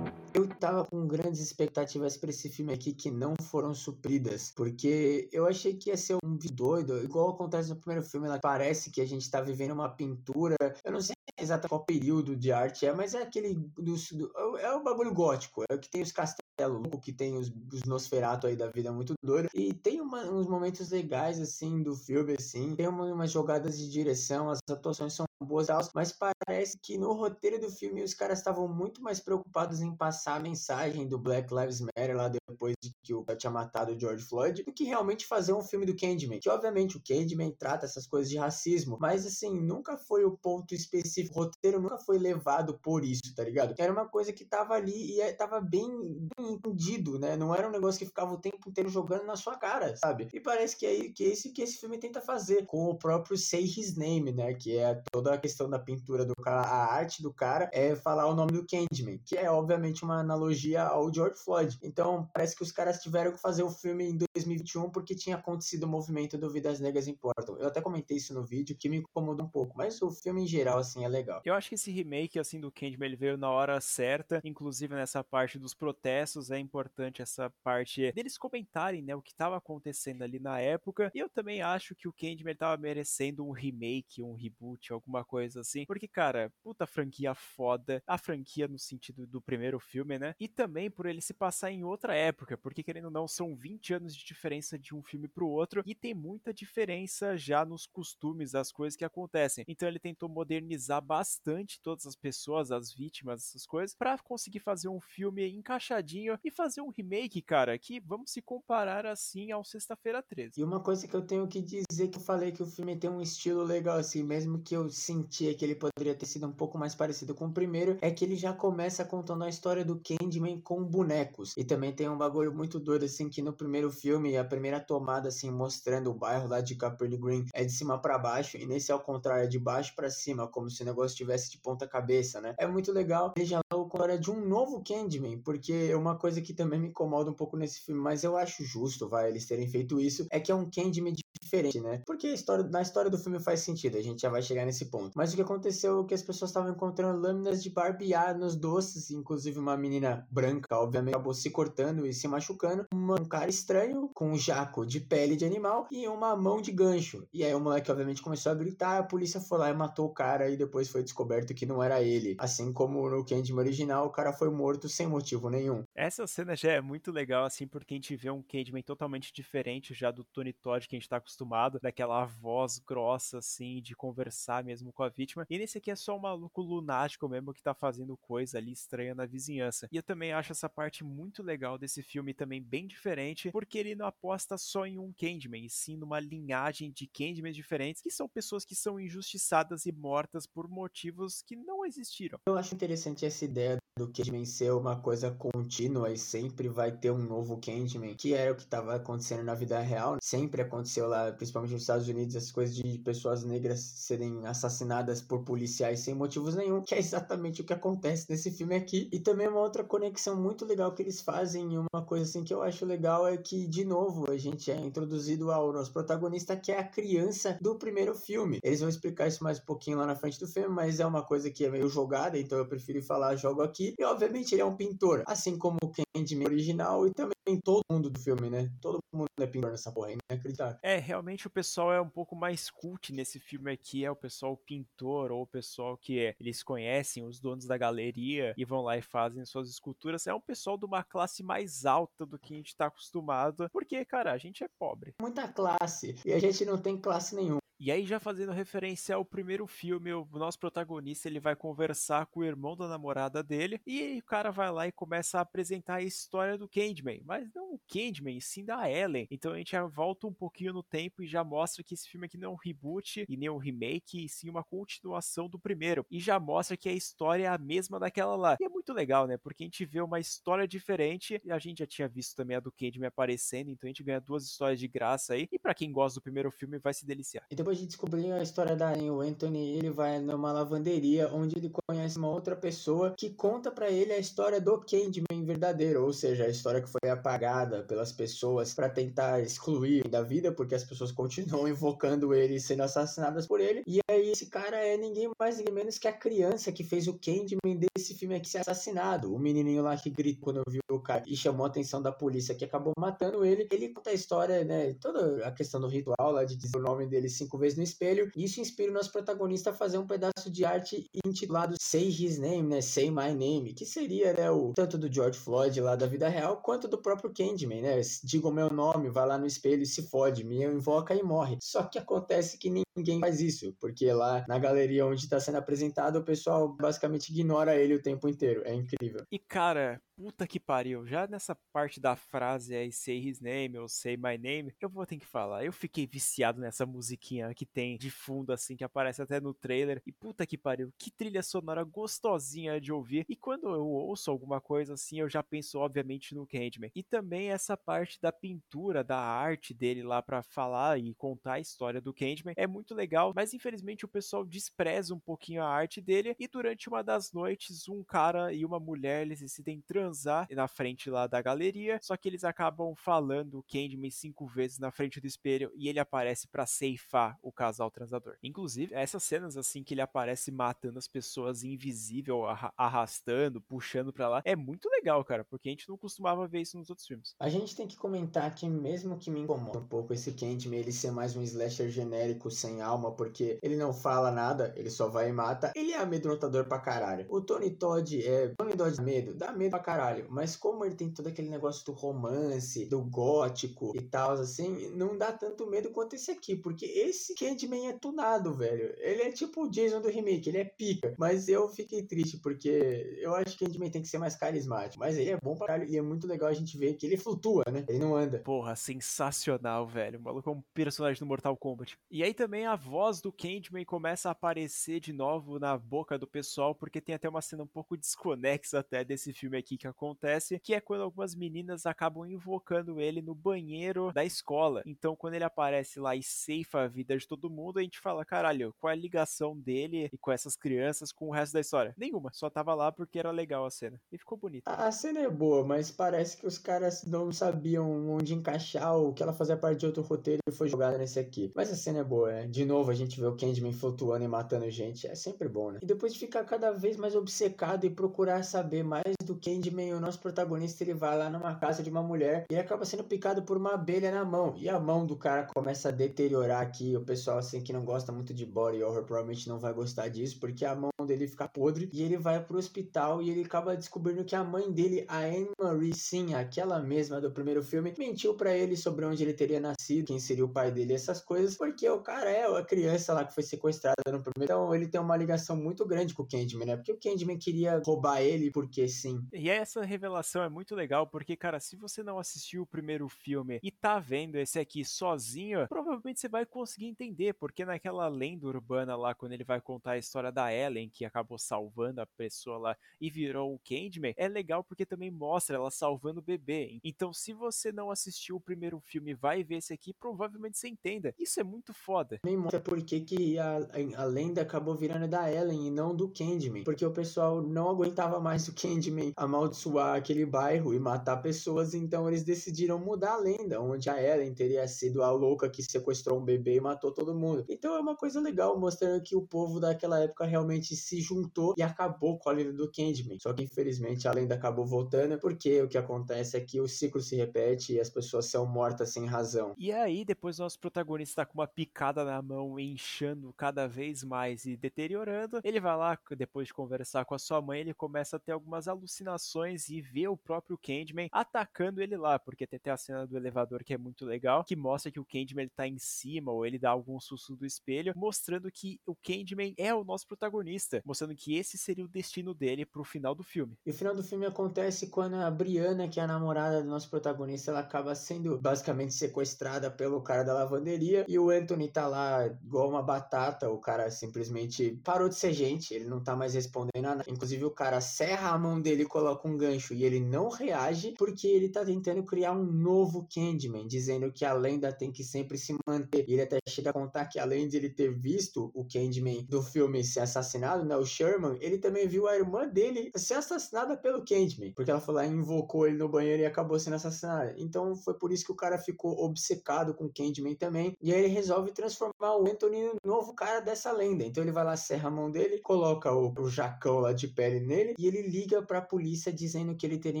Eu tava com grandes expectativas para esse filme aqui que não foram supridas, porque eu achei que ia ser um vídeo doido, igual acontece no primeiro filme, lá parece que a gente tá vivendo uma pintura, eu não sei exatamente qual período de arte é, mas é aquele do, do é o bagulho gótico, é o que tem os castelos louco, que tem os, os Nosferatu aí da vida muito doido. E tem uma, uns momentos legais, assim, do filme, assim. Tem uma, umas jogadas de direção, as atuações são boas, mas parece que no roteiro do filme os caras estavam muito mais preocupados em passar a mensagem do Black Lives Matter lá depois de que o tinha matado o George Floyd, do que realmente fazer um filme do Candyman. Que obviamente o Candyman trata essas coisas de racismo, mas assim, nunca foi o ponto específico, o roteiro nunca foi levado por isso, tá ligado? Era uma coisa que tava ali e é, tava bem, bem entendido, né? Não era um negócio que ficava o tempo inteiro jogando na sua cara, sabe? E parece que é, que isso que esse filme tenta fazer com o próprio Say His Name, né? Que é toda a questão da pintura do cara, a arte do cara é falar o nome do Candyman, que é obviamente uma analogia ao George Floyd. Então parece que os caras tiveram que fazer o filme em 2021 porque tinha acontecido o movimento do Vidas Negras Importam. Eu até comentei isso no vídeo, que me incomodou um pouco, mas o filme em geral, assim, é legal. Eu acho que esse remake, assim, do Candyman, ele veio na hora certa, inclusive nessa parte dos protestos, é importante essa parte deles comentarem, né, o que estava acontecendo ali na época, e eu também acho que o Candyman estava merecendo um remake, um reboot, alguma coisa assim, porque, cara, puta franquia foda, a franquia no sentido do primeiro filme, né, e também por ele se passar em outra época, porque querendo ou não, são 20 anos de diferença de um filme pro outro, e tem muita diferença já nos costumes, as coisas que acontecem, então ele tentou modernizar bastante todas as pessoas, as vítimas, essas coisas, para conseguir fazer um filme encaixadinho e fazer um remake, cara, que vamos se comparar assim ao Sexta-feira 13. E uma coisa que eu tenho que dizer que eu falei que o filme tem um estilo legal assim, mesmo que eu sentia que ele poderia ter sido um pouco mais parecido com o primeiro é que ele já começa contando a história do Candyman com bonecos. E também tem um bagulho muito doido, assim, que no primeiro filme, a primeira tomada, assim, mostrando o bairro lá de Capri Green é de cima para baixo, e nesse ao contrário, é de baixo para cima, como se o negócio tivesse de ponta cabeça, né? É muito legal. Ele já o história de um novo Candyman, porque é uma coisa que também me incomoda um pouco nesse filme, mas eu acho justo, vai, eles terem feito isso, é que é um Candyman diferente, né? Porque história, na história do filme faz sentido, a gente já vai chegar nesse ponto. Mas o que aconteceu é que as pessoas estavam encontrando lâminas de barbear nos doces, inclusive uma menina branca, obviamente, acabou se cortando e se machucando. Um cara estranho, com um jaco de pele de animal e uma mão de gancho. E aí o moleque, obviamente, começou a gritar, a polícia foi lá e matou o cara, e depois foi descoberto que não era ele. Assim como no Candyman original, o cara foi morto sem motivo nenhum. Essa cena já é muito legal, assim, porque a gente vê um Candyman totalmente diferente já do Tony Todd que a gente tá acostumado acostumado, daquela voz grossa, assim, de conversar mesmo com a vítima. E nesse aqui é só um maluco lunático mesmo que tá fazendo coisa ali estranha na vizinhança. E eu também acho essa parte muito legal desse filme, também bem diferente, porque ele não aposta só em um Candyman, e sim numa linhagem de Candyman diferentes, que são pessoas que são injustiçadas e mortas por motivos que não existiram. Eu acho interessante essa ideia do Candyman ser uma coisa contínua e sempre vai ter um novo Candyman, que era o que estava acontecendo na vida real. Sempre aconteceu lá, principalmente nos Estados Unidos, as coisas de pessoas negras serem assassinadas por policiais sem motivos nenhum, que é exatamente o que acontece nesse filme aqui. E também uma outra conexão muito legal que eles fazem, uma coisa assim que eu acho legal é que, de novo, a gente é introduzido ao nosso protagonista, que é a criança do primeiro filme. Eles vão explicar isso mais um pouquinho lá na frente do filme, mas é uma coisa que é meio jogada, então eu prefiro falar jogo aqui aqui. E obviamente ele é um pintor, assim como o Candyman original e também todo mundo do filme, né? Todo mundo é pintor nessa porra, é inacreditável. É, realmente o pessoal é um pouco mais cult nesse filme aqui, é o pessoal pintor ou o pessoal que é, eles conhecem os donos da galeria e vão lá e fazem suas esculturas. É um pessoal de uma classe mais alta do que a gente tá acostumado, porque, cara, a gente é pobre. Muita classe, e a gente não tem classe nenhuma. E aí, já fazendo referência ao primeiro filme, o nosso protagonista ele vai conversar com o irmão da namorada dele e o cara vai lá e começa a apresentar a história do Candyman, mas não o Candyman, sim da Ellen. Então a gente já volta um pouquinho no tempo e já mostra que esse filme aqui não é um reboot e nem um remake, e sim uma continuação do primeiro. E já mostra que a história é a mesma daquela lá. E é muito legal, né? Porque a gente vê uma história diferente e a gente já tinha visto também a do Candyman aparecendo, então a gente ganha duas histórias de graça aí. E para quem gosta do primeiro filme vai se deliciar. Então depois de descobrir a história da Anne, o Anthony ele vai numa lavanderia onde ele conhece uma outra pessoa que conta para ele a história do Candyman verdadeiro, ou seja, a história que foi apagada pelas pessoas para tentar excluir da vida, porque as pessoas continuam invocando ele sendo assassinadas por ele. E aí esse cara é ninguém mais ninguém menos que a criança que fez o Candyman desse filme aqui ser assassinado. O menininho lá que gritou quando viu o cara e chamou a atenção da polícia que acabou matando ele. Ele conta a história, né, toda a questão do ritual lá de dizer o nome dele cinco cinco vezes no espelho. Isso inspira o nosso protagonista a fazer um pedaço de arte intitulado Say His Name, né? Say My Name, que seria, né, o tanto do George Floyd lá da vida real, quanto do próprio Candyman, né? Diga o meu nome, vai lá no espelho e se fode, me invoca e morre. Só que acontece que ninguém faz isso, porque lá na galeria onde está sendo apresentado, o pessoal basicamente ignora ele o tempo inteiro. É incrível. E cara, puta que pariu, já nessa parte da frase aí, say his name ou say my name, eu vou ter que falar. Eu fiquei viciado nessa musiquinha que tem de fundo, assim, que aparece até no trailer. E puta que pariu, que trilha sonora gostosinha de ouvir. E quando eu ouço alguma coisa assim, eu já penso, obviamente, no Candyman. E também essa parte da pintura, da arte dele lá para falar e contar a história do Candyman é muito legal, mas infelizmente o pessoal despreza um pouquinho a arte dele. E durante uma das noites, um cara e uma mulher eles decidem transar na frente lá da galeria, só que eles acabam falando o Candyman cinco vezes na frente do espelho e ele aparece para ceifar o casal transador. Inclusive, essas cenas assim que ele aparece matando as pessoas invisível, arrastando, puxando para lá, é muito legal, cara, porque a gente não costumava ver isso nos outros filmes. A gente tem que comentar que mesmo que me incomoda um pouco esse Candyman ele ser mais um slasher genérico sem alma, porque ele não fala nada, ele só vai e mata, ele é amedrontador pra caralho. O Tony Todd é Tony Todd dá medo, dá medo pra caralho caralho. Mas como ele tem todo aquele negócio do romance, do gótico e tal, assim, não dá tanto medo quanto esse aqui. Porque esse Candyman é tunado, velho. Ele é tipo o Jason do remake, ele é pica. Mas eu fiquei triste, porque eu acho que Candyman tem que ser mais carismático. Mas ele é bom pra caralho e é muito legal a gente ver que ele flutua, né? Ele não anda. Porra, sensacional, velho. O maluco é um personagem do Mortal Kombat. E aí também a voz do Candyman começa a aparecer de novo na boca do pessoal, porque tem até uma cena um pouco desconexa até desse filme aqui que acontece, que é quando algumas meninas acabam invocando ele no banheiro da escola. Então, quando ele aparece lá e ceifa a vida de todo mundo, a gente fala, caralho, qual é a ligação dele e com essas crianças com o resto da história? Nenhuma, só tava lá porque era legal a cena. E ficou bonito. A cena é boa, mas parece que os caras não sabiam onde encaixar ou que ela fazia parte de outro roteiro e foi jogada nesse aqui. Mas a cena é boa, né? De novo, a gente vê o Candyman flutuando e matando gente. É sempre bom, né? E depois de ficar cada vez mais obcecado e procurar saber mais do Candyman, o nosso protagonista ele vai lá numa casa de uma mulher e acaba sendo picado por uma abelha na mão. E a mão do cara começa a deteriorar aqui. O pessoal, assim, que não gosta muito de body horror provavelmente não vai gostar disso, porque a mão dele fica podre e ele vai pro hospital e ele acaba descobrindo que a mãe dele, a Anne Marie, sim, aquela mesma do primeiro filme, mentiu para ele sobre onde ele teria nascido, quem seria o pai dele, essas coisas, porque o cara é a criança lá que foi sequestrada no primeiro. Então ele tem uma ligação muito grande com o Candyman, né? Porque o Candyman queria roubar ele porque sim. E essa revelação é muito legal, porque, cara, se você não assistiu o primeiro filme e tá vendo esse aqui sozinho, provavelmente você vai conseguir entender, porque naquela lenda urbana lá, quando ele vai contar a história da Ellen, que acabou salvando a pessoa lá e virou o Candyman, é legal porque também mostra ela salvando o bebê. Então, se você não assistiu o primeiro filme e vai ver esse aqui, provavelmente você entenda. Isso é muito foda. Também mostra por que, que a, a lenda acabou virando da Ellen e não do Candyman. Porque o pessoal não aguentava mais o Candyman amaldiçoar aquele bairro e matar pessoas, então eles decidiram mudar a lenda, onde a Ellen teria sido a louca que sequestrou um bebê e matou todo mundo. Então é uma coisa legal, mostrando que o povo daquela época realmente se juntou e acabou com a lenda do Candyman. Só que infelizmente a lenda acabou voltando, porque o que acontece é que o ciclo se repete e as pessoas são mortas sem razão. E aí, depois nosso protagonista tá com uma picada na mão, inchando cada vez mais e deteriorando. Ele vai lá, depois de conversar com a sua mãe, ele começa a ter algumas alucinações e vê o próprio Candyman atacando ele lá, porque tem até a cena do elevador que é muito legal, que mostra que o Candyman ele tá em cima ou ele dá algum susto do espelho, mostrando que o Candyman é o nosso protagonista, mostrando que esse seria o destino dele pro final do filme. E o final do filme acontece quando a Brianna, que é a namorada do nosso protagonista, ela acaba sendo basicamente sequestrada pelo cara da lavanderia e o Anthony tá lá igual uma batata, o cara simplesmente parou de ser gente, ele não tá mais respondendo a nada. Inclusive o cara serra a mão dele e coloca um gancho e ele não reage porque ele tá tentando criar um novo Candyman, dizendo que a lenda tem que sempre se manter. E ele até chega a contar que além de ele ter visto o Candyman do filme ser assassinado, né, o Sherman, ele também viu a irmã dele ser assassinada pelo Candyman, porque ela foi lá e invocou ele no banheiro e acabou sendo assassinada. Então foi por isso que o cara ficou obcecado com o Candyman também, e aí ele resolve transformar o Anthony no novo cara dessa lenda. Então ele vai lá, serra a mão dele, coloca o, o jacão lá de pele nele, e ele liga pra polícia dizendo que ele teria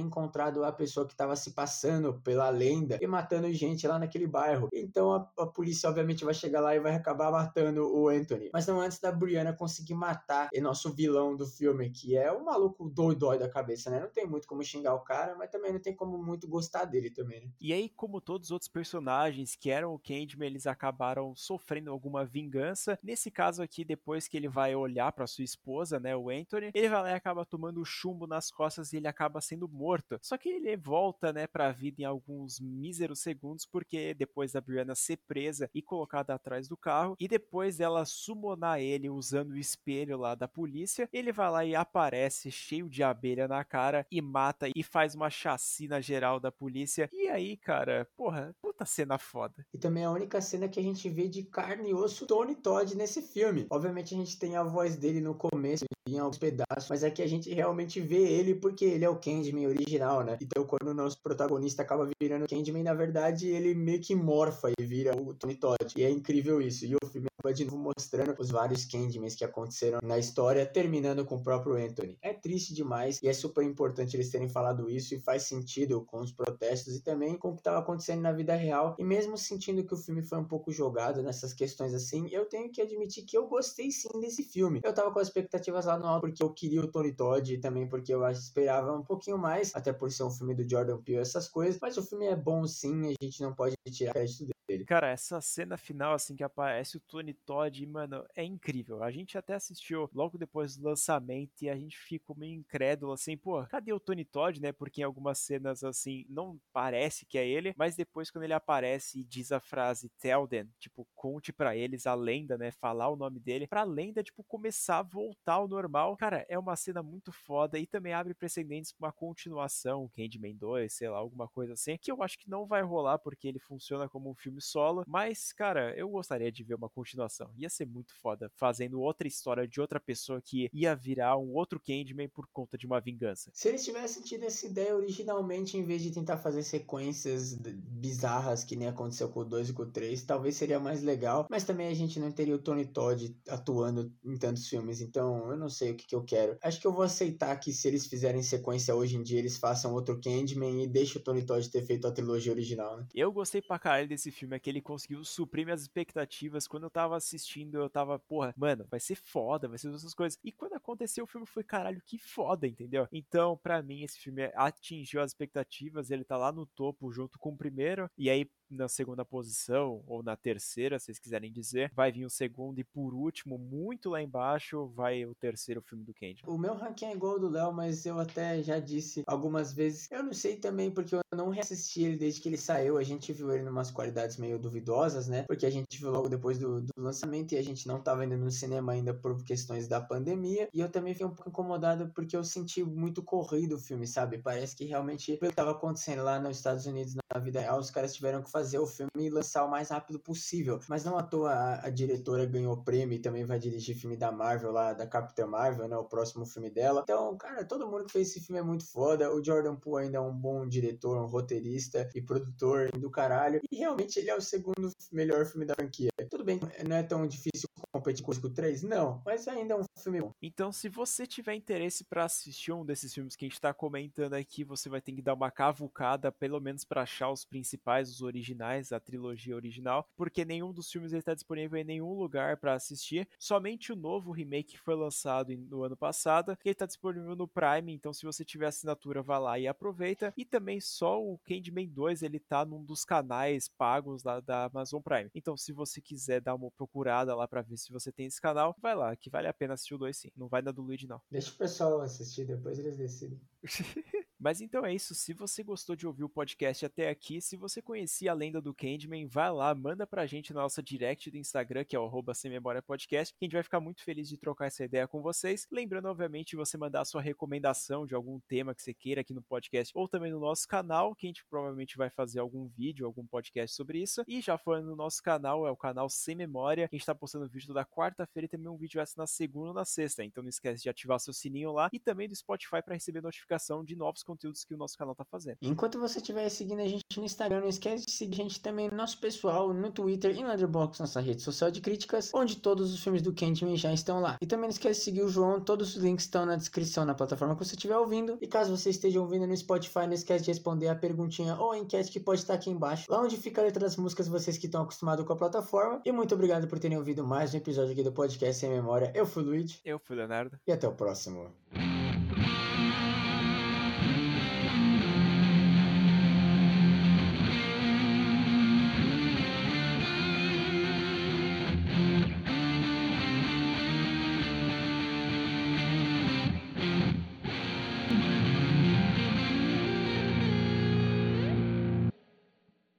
encontrado a pessoa que estava se passando pela lenda e matando gente lá naquele bairro. Então a, a polícia obviamente vai chegar lá e vai acabar matando o Anthony. Mas não antes da Brianna conseguir matar o nosso vilão do filme, que é o maluco doidói da cabeça, né? Não tem muito como xingar o cara, mas também não tem como muito gostar dele também, né? E aí, como todos os outros personagens que eram o Candyman, eles acabaram sofrendo alguma vingança. Nesse caso aqui, depois que ele vai olhar para sua esposa, né, o Anthony, ele vai lá e acaba tomando chumbo nas costas e acaba sendo morto. Só que ele volta, né, pra vida em alguns míseros segundos, porque depois da Brianna ser presa e colocada atrás do carro, e depois dela summonar ele usando o espelho lá da polícia, ele vai lá e aparece cheio de abelha na cara e mata e faz uma chacina geral da polícia. E aí, cara, porra, puta cena foda. E também é a única cena que a gente vê de carne e osso Tony Todd nesse filme. Obviamente a gente tem a voz dele no começo, em alguns pedaços, mas aqui a gente realmente vê ele porque ele é o Candyman original, né? Então quando o nosso protagonista acaba virando Candyman, na verdade ele meio que morfa e vira o Tony Todd. E é incrível isso. E o filme acaba de novo mostrando os vários Candymans que aconteceram na história, terminando com o próprio Anthony. É triste demais e é super importante eles terem falado isso e faz sentido com os protestos e também com o que estava acontecendo na vida real. E mesmo sentindo que o filme foi um pouco jogado nessas questões assim, eu tenho que admitir que eu gostei sim desse filme. Eu tava com as expectativas lá no alto porque eu queria o Tony Todd e também porque eu esperava um pouquinho mais, até por ser um filme do Jordan Peele, essas coisas. Mas o filme é bom sim, a gente não pode tirar crédito dele. Cara, essa cena final, assim, que aparece o Tony Todd, mano, é incrível. A gente até assistiu logo depois do lançamento e a gente ficou meio incrédulo, assim, pô, cadê o Tony Todd, né? Porque em algumas cenas, assim, não parece que é ele, mas depois quando ele aparece e diz a frase tell them, tipo, conte para eles a lenda, né? Falar o nome dele, pra lenda, tipo, começar a voltar ao normal. Cara, é uma cena muito foda e também abre precedentes pra uma continuação, Candyman 2, sei lá, alguma coisa assim, que eu acho que não vai rolar porque ele funciona como um filme solo, mas, cara, eu gostaria de ver uma continuação. Ia ser muito foda, fazendo outra história de outra pessoa que ia virar um outro Candyman por conta de uma vingança. Se eles tivessem tido essa ideia originalmente, em vez de tentar fazer sequências bizarras que nem aconteceu com o 2 e com o 3, talvez seria mais legal, mas também a gente não teria o Tony Todd atuando em tantos filmes, então eu não sei o que, que eu quero. Acho que eu vou aceitar que se eles fizerem sequência hoje em dia, eles façam outro Candyman e deixem o Tony Todd ter feito a trilogia original, né? Eu gostei pra caralho desse filme, é que ele conseguiu suprir minhas expectativas. Quando eu tava assistindo, eu tava, porra, mano, vai ser foda, vai ser essas coisas. E quando aconteceu, o filme foi, caralho, que foda, entendeu? Então, para mim, esse filme atingiu as expectativas, ele tá lá no topo junto com o primeiro, e aí na segunda posição, ou na terceira, se vocês quiserem dizer, vai vir o segundo, e por último, muito lá embaixo, vai o terceiro filme do Candy. O meu ranking é igual ao do Léo, mas eu até já disse algumas vezes, eu não sei também, porque eu não reassisti ele desde que ele saiu, a gente viu ele numas qualidades meio duvidosas, né, porque a gente viu logo depois do, do lançamento e a gente não tava indo no cinema ainda por questões da pandemia, e eu também fiquei um pouco incomodado porque eu senti muito corrido o filme, sabe, parece que realmente o que tava acontecendo lá nos Estados Unidos na vida real, os caras tiveram que fazer o filme e lançar o mais rápido possível. Mas não à toa a, a, diretora ganhou prêmio e também vai dirigir filme da Marvel lá, da Capitã Marvel, né? O próximo filme dela. Então, cara, todo mundo que fez esse filme é muito foda. O Jordan Poole ainda é um bom diretor, um roteirista e produtor do caralho. E realmente ele é o segundo melhor filme da franquia. Tudo bem, não é tão difícil competir com o 3? Não, mas ainda é um filme bom. Então, se você tiver interesse para assistir um desses filmes que a gente tá comentando aqui, você vai ter que dar uma cavucada, pelo menos para achar os principais, os originais, a trilogia original, porque nenhum dos filmes está disponível em nenhum lugar para assistir. Somente o novo remake que foi lançado no ano passado, que está disponível no Prime, então se você tiver assinatura, vá lá e aproveita. E também só o Candyman 2, ele tá num dos canais pagos da, da Amazon Prime. Então, se você quiser dar uma procurada lá para ver se você tem esse canal, vai lá, que vale a pena assistir o 2 sim. Não vai na do Luigi, não. Deixa o pessoal assistir, depois eles decidem. Mas então é isso. Se você gostou de ouvir o podcast até aqui, se você conhecia a lenda do Candyman, vai lá, manda pra gente na nossa direct do Instagram, que é o sem memória podcast, que a gente vai ficar muito feliz de trocar essa ideia com vocês. Lembrando, obviamente, você mandar a sua recomendação de algum tema que você queira aqui no podcast ou também no nosso canal, que a gente provavelmente vai fazer algum vídeo, algum podcast sobre isso. E já falando no nosso canal, é o canal Sem Memória, que a gente tá postando vídeo toda quarta-feira e também um vídeo essa na segunda ou na sexta. Então não esquece de ativar seu sininho lá e também do Spotify para receber notificação de novos conteúdos conteúdos que o nosso canal tá fazendo. Enquanto você estiver seguindo a gente no Instagram, não esquece de seguir a gente também no nosso pessoal, no Twitter e no Letterboxd, nossa rede social de críticas, onde todos os filmes do Candyman já estão lá. E também não esquece de seguir o João, todos os links estão na descrição na plataforma que você estiver ouvindo. E caso você esteja ouvindo no Spotify, não esquece de responder a perguntinha ou a enquete que pode estar aqui embaixo, lá onde fica a letra das músicas, vocês que estão acostumados com a plataforma. E muito obrigado por terem ouvido mais um episódio aqui do podcast Sem Memória. Eu fui o Luigi. Eu fui o Leonardo. E até o próximo.